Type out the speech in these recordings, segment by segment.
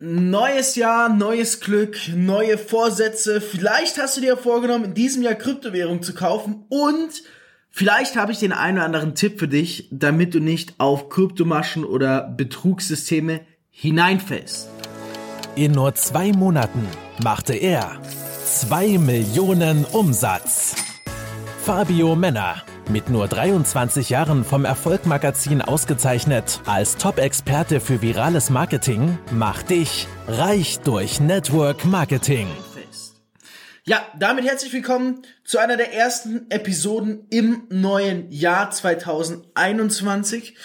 Neues Jahr, neues Glück, neue Vorsätze. Vielleicht hast du dir vorgenommen, in diesem Jahr Kryptowährung zu kaufen und vielleicht habe ich den einen oder anderen Tipp für dich, damit du nicht auf Kryptomaschen oder Betrugssysteme hineinfällst. In nur zwei Monaten machte er zwei Millionen Umsatz. Fabio Männer mit nur 23 Jahren vom Erfolgmagazin ausgezeichnet als Top-Experte für virales Marketing, macht dich reich durch Network Marketing. Ja, damit herzlich willkommen zu einer der ersten Episoden im neuen Jahr 2021.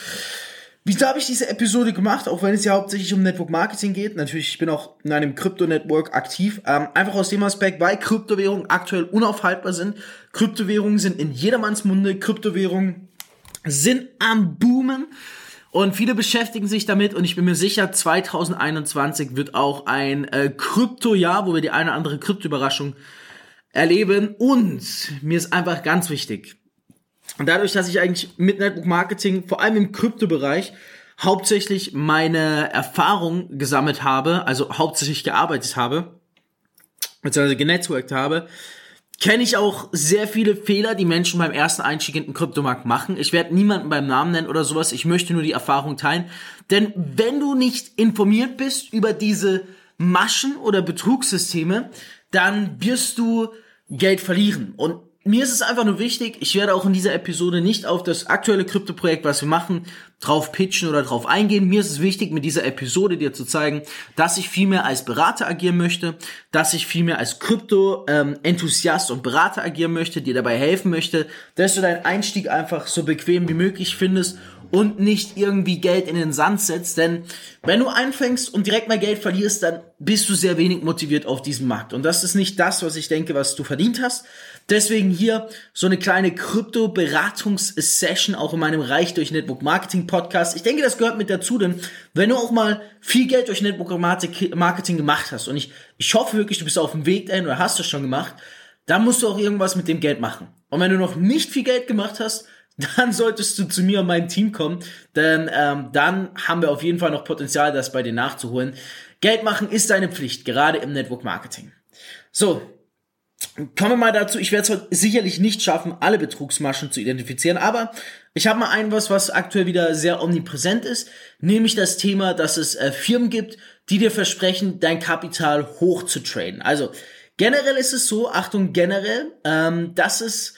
Wieso habe ich diese Episode gemacht, auch wenn es ja hauptsächlich um Network Marketing geht? Natürlich, ich bin auch in einem Krypto-Network aktiv. Ähm, einfach aus dem Aspekt, weil Kryptowährungen aktuell unaufhaltbar sind. Kryptowährungen sind in jedermanns Munde. Kryptowährungen sind am Boomen. Und viele beschäftigen sich damit und ich bin mir sicher, 2021 wird auch ein äh, Krypto-Jahr, wo wir die eine oder andere Krypto-Überraschung erleben. Und mir ist einfach ganz wichtig, und dadurch, dass ich eigentlich mit Network Marketing, vor allem im Kryptobereich, hauptsächlich meine Erfahrung gesammelt habe, also hauptsächlich gearbeitet habe, beziehungsweise genetworked habe, kenne ich auch sehr viele Fehler, die Menschen beim ersten Einstieg in den Kryptomarkt machen. Ich werde niemanden beim Namen nennen oder sowas. Ich möchte nur die Erfahrung teilen. Denn wenn du nicht informiert bist über diese Maschen oder Betrugssysteme, dann wirst du Geld verlieren. Und mir ist es einfach nur wichtig, ich werde auch in dieser Episode nicht auf das aktuelle Krypto-Projekt, was wir machen, drauf pitchen oder drauf eingehen. Mir ist es wichtig, mit dieser Episode dir zu zeigen, dass ich viel mehr als Berater agieren möchte, dass ich viel mehr als Krypto-Enthusiast und Berater agieren möchte, dir dabei helfen möchte, dass du deinen Einstieg einfach so bequem wie möglich findest und nicht irgendwie Geld in den Sand setzt, denn wenn du anfängst und direkt mal Geld verlierst, dann bist du sehr wenig motiviert auf diesem Markt und das ist nicht das, was ich denke, was du verdient hast. Deswegen hier so eine kleine Krypto-Beratungs-Session auch in meinem Reich durch Network Marketing Podcast. Ich denke, das gehört mit dazu, denn wenn du auch mal viel Geld durch Network Marketing gemacht hast und ich, ich hoffe wirklich, du bist auf dem Weg dahin oder hast du schon gemacht, dann musst du auch irgendwas mit dem Geld machen. Und wenn du noch nicht viel Geld gemacht hast, dann solltest du zu mir und meinem Team kommen, denn ähm, dann haben wir auf jeden Fall noch Potenzial, das bei dir nachzuholen. Geld machen ist deine Pflicht, gerade im Network Marketing. So, Kommen wir mal dazu, ich werde es sicherlich nicht schaffen, alle Betrugsmaschen zu identifizieren, aber ich habe mal ein was, was aktuell wieder sehr omnipräsent ist, nämlich das Thema, dass es äh, Firmen gibt, die dir versprechen, dein Kapital hoch zu traden. Also generell ist es so, Achtung, generell, ähm, dass es,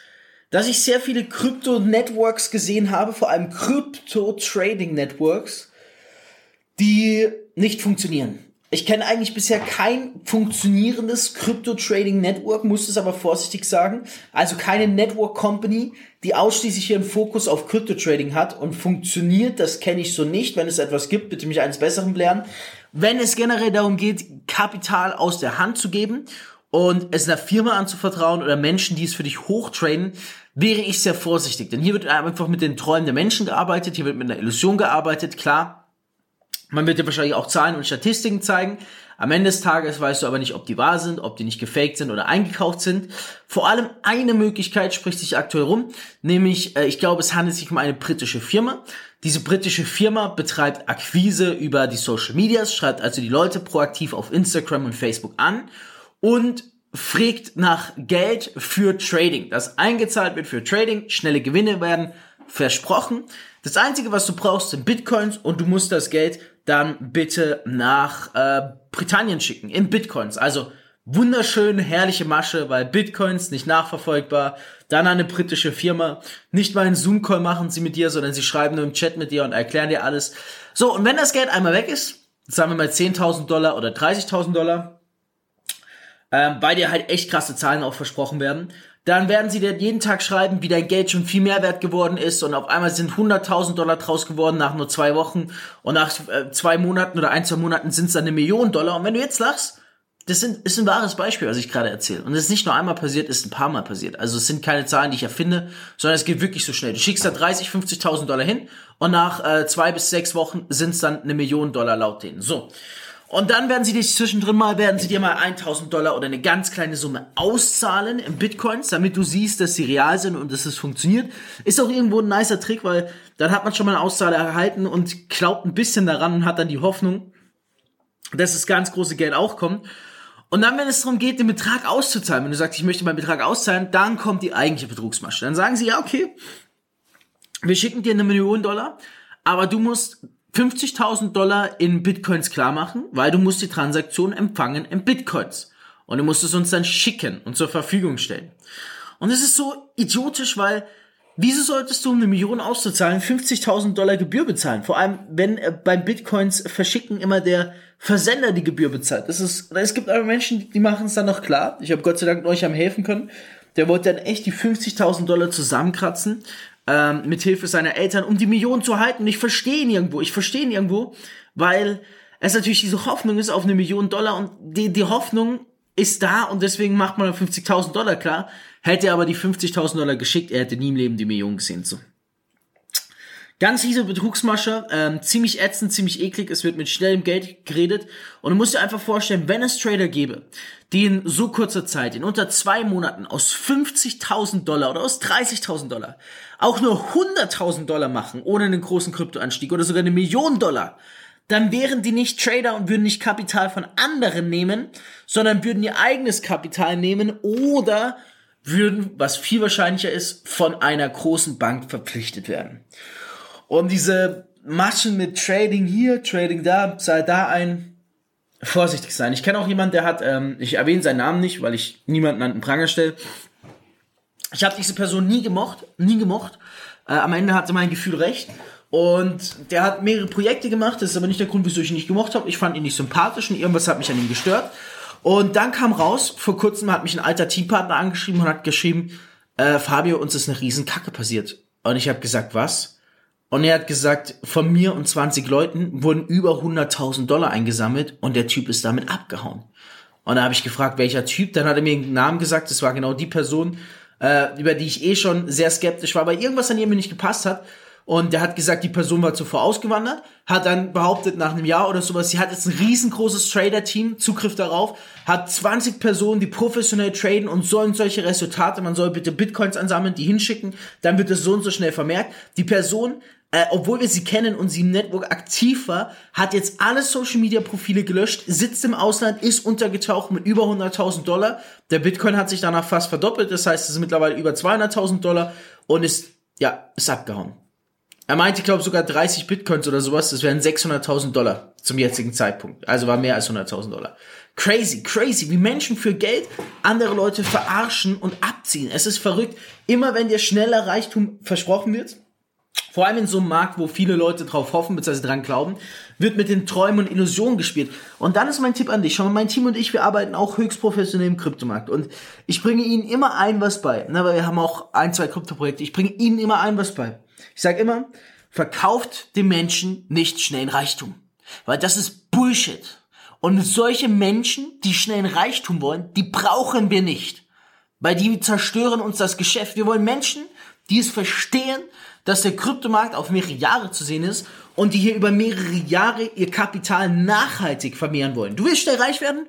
dass ich sehr viele Krypto-Networks gesehen habe, vor allem Krypto-Trading-Networks, die nicht funktionieren. Ich kenne eigentlich bisher kein funktionierendes Crypto-Trading-Network, muss es aber vorsichtig sagen. Also keine Network-Company, die ausschließlich ihren Fokus auf Crypto-Trading hat und funktioniert. Das kenne ich so nicht. Wenn es etwas gibt, bitte mich eines Besseren belehren. Wenn es generell darum geht, Kapital aus der Hand zu geben und es einer Firma anzuvertrauen oder Menschen, die es für dich hochtraden, wäre ich sehr vorsichtig. Denn hier wird einfach mit den Träumen der Menschen gearbeitet, hier wird mit einer Illusion gearbeitet. Klar, man wird dir wahrscheinlich auch Zahlen und Statistiken zeigen. Am Ende des Tages weißt du aber nicht, ob die wahr sind, ob die nicht gefaked sind oder eingekauft sind. Vor allem eine Möglichkeit spricht sich aktuell rum, nämlich äh, ich glaube, es handelt sich um eine britische Firma. Diese britische Firma betreibt Akquise über die Social Medias, schreibt also die Leute proaktiv auf Instagram und Facebook an und fragt nach Geld für Trading, das eingezahlt wird für Trading, schnelle Gewinne werden versprochen. Das Einzige, was du brauchst, sind Bitcoins und du musst das Geld dann bitte nach äh, Britannien schicken, in Bitcoins. Also wunderschöne, herrliche Masche, weil Bitcoins nicht nachverfolgbar. Dann eine britische Firma. Nicht mal einen Zoom-Call machen sie mit dir, sondern sie schreiben nur im Chat mit dir und erklären dir alles. So, und wenn das Geld einmal weg ist, sagen wir mal 10.000 Dollar oder 30.000 Dollar, ähm, weil dir halt echt krasse Zahlen auch versprochen werden, dann werden sie dir jeden Tag schreiben, wie dein Geld schon viel mehr wert geworden ist und auf einmal sind 100.000 Dollar draus geworden nach nur zwei Wochen und nach äh, zwei Monaten oder ein, zwei Monaten sind es dann eine Million Dollar und wenn du jetzt lachst, das sind, ist ein wahres Beispiel, was ich gerade erzähle. Und es ist nicht nur einmal passiert, es ist ein paar Mal passiert. Also es sind keine Zahlen, die ich erfinde, sondern es geht wirklich so schnell. Du schickst da 30, 50.000 Dollar hin und nach äh, zwei bis sechs Wochen sind es dann eine Million Dollar laut denen. So. Und dann werden sie dich zwischendrin mal, werden sie dir mal 1000 Dollar oder eine ganz kleine Summe auszahlen in Bitcoins, damit du siehst, dass sie real sind und dass es funktioniert. Ist auch irgendwo ein nicer Trick, weil dann hat man schon mal eine Auszahl erhalten und glaubt ein bisschen daran und hat dann die Hoffnung, dass das ganz große Geld auch kommt. Und dann, wenn es darum geht, den Betrag auszuzahlen, wenn du sagst, ich möchte meinen Betrag auszahlen, dann kommt die eigentliche Betrugsmasche. Dann sagen sie, ja, okay, wir schicken dir eine Million Dollar, aber du musst 50.000 Dollar in Bitcoins klar machen, weil du musst die Transaktion empfangen in Bitcoins. Und du musst es uns dann schicken und zur Verfügung stellen. Und es ist so idiotisch, weil wieso solltest du, um eine Million auszuzahlen, 50.000 Dollar Gebühr bezahlen? Vor allem, wenn äh, beim Bitcoins verschicken immer der Versender die Gebühr bezahlt. Das ist, es gibt aber Menschen, die machen es dann noch klar. Ich habe Gott sei Dank euch am helfen können. Der wollte dann echt die 50.000 Dollar zusammenkratzen, ähm, mit Hilfe seiner Eltern, um die Million zu halten. Und ich verstehe ihn irgendwo. Ich verstehe ihn irgendwo, weil es natürlich diese Hoffnung ist auf eine Million Dollar und die, die Hoffnung ist da und deswegen macht man 50.000 Dollar klar. Hätte er aber die 50.000 Dollar geschickt, er hätte nie im Leben die Million gesehen. So. Ganz fiese Betrugsmasche, ähm, ziemlich ätzend, ziemlich eklig, es wird mit schnellem Geld geredet und du musst dir einfach vorstellen, wenn es Trader gäbe, die in so kurzer Zeit, in unter zwei Monaten aus 50.000 Dollar oder aus 30.000 Dollar auch nur 100.000 Dollar machen, ohne einen großen Kryptoanstieg oder sogar eine Million Dollar, dann wären die nicht Trader und würden nicht Kapital von anderen nehmen, sondern würden ihr eigenes Kapital nehmen oder würden, was viel wahrscheinlicher ist, von einer großen Bank verpflichtet werden. Und diese Maschen mit Trading hier, Trading da, sei da ein, vorsichtig sein. Ich kenne auch jemanden, der hat, ähm, ich erwähne seinen Namen nicht, weil ich niemanden an den Pranger stelle. Ich habe diese Person nie gemocht, nie gemocht. Äh, am Ende hatte mein Gefühl recht. Und der hat mehrere Projekte gemacht, das ist aber nicht der Grund, wieso ich ihn nicht gemocht habe. Ich fand ihn nicht sympathisch und irgendwas hat mich an ihm gestört. Und dann kam raus, vor kurzem hat mich ein alter Teampartner angeschrieben und hat geschrieben, äh, Fabio, uns ist eine riesen Kacke passiert. Und ich habe gesagt, was? Und er hat gesagt, von mir und 20 Leuten wurden über 100.000 Dollar eingesammelt und der Typ ist damit abgehauen. Und da habe ich gefragt, welcher Typ. Dann hat er mir einen Namen gesagt, das war genau die Person, äh, über die ich eh schon sehr skeptisch war, weil irgendwas an ihr mir nicht gepasst hat. Und der hat gesagt, die Person war zuvor ausgewandert, hat dann behauptet, nach einem Jahr oder sowas, sie hat jetzt ein riesengroßes Trader-Team, Zugriff darauf, hat 20 Personen, die professionell traden und sollen solche Resultate, man soll bitte Bitcoins ansammeln, die hinschicken, dann wird es so und so schnell vermerkt. Die Person, äh, obwohl wir sie kennen und sie im Network aktiv war, hat jetzt alle Social-Media-Profile gelöscht, sitzt im Ausland, ist untergetaucht mit über 100.000 Dollar. Der Bitcoin hat sich danach fast verdoppelt, das heißt, es ist mittlerweile über 200.000 Dollar und ist, ja, ist abgehauen. Er meinte, ich glaube, sogar 30 Bitcoins oder sowas, das wären 600.000 Dollar zum jetzigen Zeitpunkt. Also war mehr als 100.000 Dollar. Crazy, crazy, wie Menschen für Geld andere Leute verarschen und abziehen. Es ist verrückt. Immer wenn dir schneller Reichtum versprochen wird, vor allem in so einem Markt, wo viele Leute drauf hoffen bzw. dran glauben, wird mit den Träumen und Illusionen gespielt. Und dann ist mein Tipp an dich. Schau mal, mein Team und ich, wir arbeiten auch höchst professionell im Kryptomarkt. Und ich bringe ihnen immer ein was bei. Na, weil wir haben auch ein, zwei Kryptoprojekte. Ich bringe ihnen immer ein was bei. Ich sage immer, verkauft dem Menschen nicht schnellen Reichtum. Weil das ist Bullshit. Und solche Menschen, die schnellen Reichtum wollen, die brauchen wir nicht. Weil die zerstören uns das Geschäft. Wir wollen Menschen, die es verstehen, dass der Kryptomarkt auf mehrere Jahre zu sehen ist und die hier über mehrere Jahre ihr Kapital nachhaltig vermehren wollen. Du willst schnell reich werden?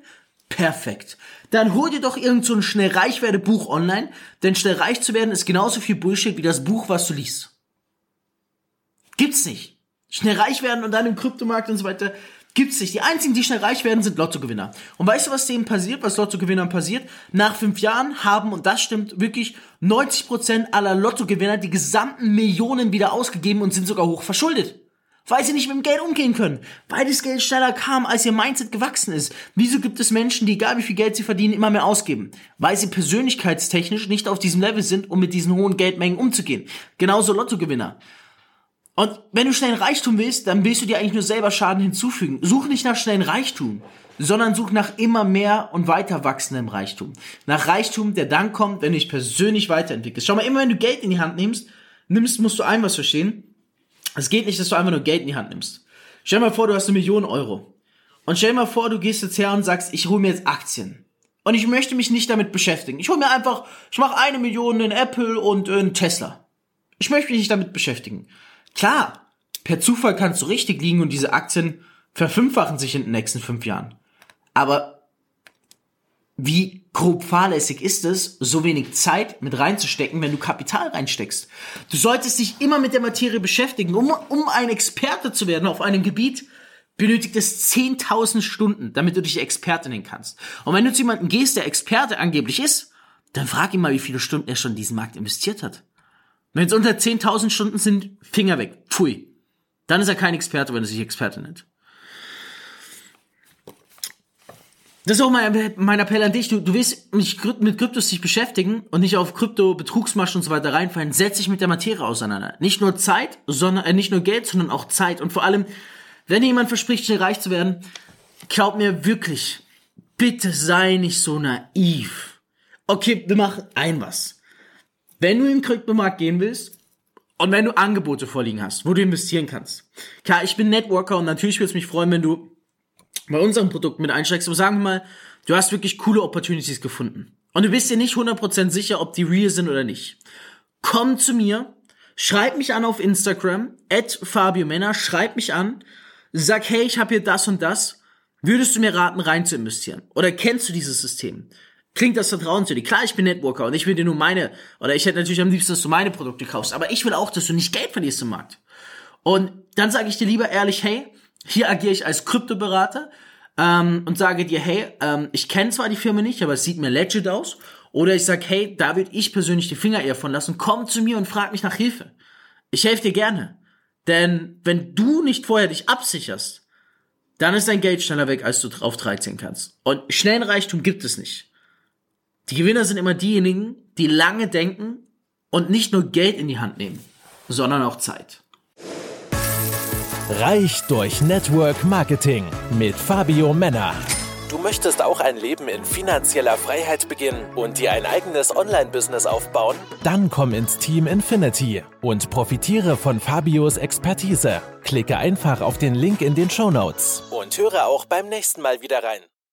Perfekt. Dann hol dir doch irgend so ein schnell reich werde Buch online, denn schnell reich zu werden ist genauso viel Bullshit wie das Buch, was du liest. Gibt's nicht. Schnell reich werden und dann im Kryptomarkt und so weiter. Gibt's nicht. Die einzigen, die schnell reich werden, sind Lottogewinner. Und weißt du, was denen passiert, was Lottogewinnern passiert? Nach fünf Jahren haben, und das stimmt wirklich, 90% aller Lottogewinner die gesamten Millionen wieder ausgegeben und sind sogar hoch verschuldet. Weil sie nicht mit dem Geld umgehen können. Weil das Geld schneller kam, als ihr Mindset gewachsen ist. Wieso gibt es Menschen, die egal wie viel Geld sie verdienen, immer mehr ausgeben? Weil sie persönlichkeitstechnisch nicht auf diesem Level sind, um mit diesen hohen Geldmengen umzugehen. Genauso Lottogewinner. Und wenn du schnellen Reichtum willst, dann willst du dir eigentlich nur selber Schaden hinzufügen. Such nicht nach schnellen Reichtum, sondern such nach immer mehr und weiter wachsendem Reichtum. Nach Reichtum, der dann kommt, wenn du dich persönlich weiterentwickelst. Schau mal, immer wenn du Geld in die Hand nimmst, nimmst, musst du ein was verstehen. Es geht nicht, dass du einfach nur Geld in die Hand nimmst. Stell dir mal vor, du hast eine Million Euro. Und stell dir mal vor, du gehst jetzt her und sagst, ich hole mir jetzt Aktien. Und ich möchte mich nicht damit beschäftigen. Ich hole mir einfach, ich mache eine Million in Apple und in Tesla. Ich möchte mich nicht damit beschäftigen. Klar, per Zufall kannst du richtig liegen und diese Aktien verfünffachen sich in den nächsten fünf Jahren. Aber wie grob fahrlässig ist es, so wenig Zeit mit reinzustecken, wenn du Kapital reinsteckst? Du solltest dich immer mit der Materie beschäftigen, um, um ein Experte zu werden auf einem Gebiet, benötigt es 10.000 Stunden, damit du dich Experte nennen kannst. Und wenn du zu jemandem gehst, der Experte angeblich ist, dann frag ihn mal, wie viele Stunden er schon in diesen Markt investiert hat. Wenn es unter 10.000 Stunden sind, Finger weg. Pfui. Dann ist er kein Experte, wenn er sich Experte nennt. Das ist auch mein, mein Appell an dich. Du, du willst mich mit Kryptos dich beschäftigen und nicht auf Krypto-Betrugsmaschen und so weiter reinfallen. Setz dich mit der Materie auseinander. Nicht nur Zeit, sondern äh, nicht nur Geld, sondern auch Zeit. Und vor allem, wenn dir jemand verspricht, schnell reich zu werden, glaub mir wirklich, bitte sei nicht so naiv. Okay, wir machen ein was. Wenn du in den Kryptomarkt gehen willst und wenn du Angebote vorliegen hast, wo du investieren kannst. Klar, ich bin Networker und natürlich würde es mich freuen, wenn du bei unserem Produkt mit einsteigst, aber sagen wir mal, du hast wirklich coole Opportunities gefunden. Und du bist dir nicht 100% sicher, ob die real sind oder nicht. Komm zu mir, schreib mich an auf Instagram, at Fabio Männer, schreib mich an, sag, hey, ich habe hier das und das, würdest du mir raten, rein zu investieren? Oder kennst du dieses System? Klingt das Vertrauen zu dir? Klar, ich bin Networker und ich will dir nur meine, oder ich hätte natürlich am liebsten, dass du meine Produkte kaufst, aber ich will auch, dass du nicht Geld verlierst im Markt. Und dann sage ich dir lieber ehrlich, hey, hier agiere ich als Kryptoberater ähm, und sage dir, hey, ähm, ich kenne zwar die Firma nicht, aber es sieht mir legit aus. Oder ich sag, hey, da würde ich persönlich die Finger eher von lassen. Komm zu mir und frag mich nach Hilfe. Ich helfe dir gerne. Denn wenn du nicht vorher dich absicherst, dann ist dein Geld schneller weg, als du drauf 13 kannst. Und schnellen Reichtum gibt es nicht. Die Gewinner sind immer diejenigen, die lange denken und nicht nur Geld in die Hand nehmen, sondern auch Zeit. Reich durch Network Marketing mit Fabio Männer. Du möchtest auch ein Leben in finanzieller Freiheit beginnen und dir ein eigenes Online-Business aufbauen? Dann komm ins Team Infinity und profitiere von Fabios Expertise. Klicke einfach auf den Link in den Show Notes und höre auch beim nächsten Mal wieder rein.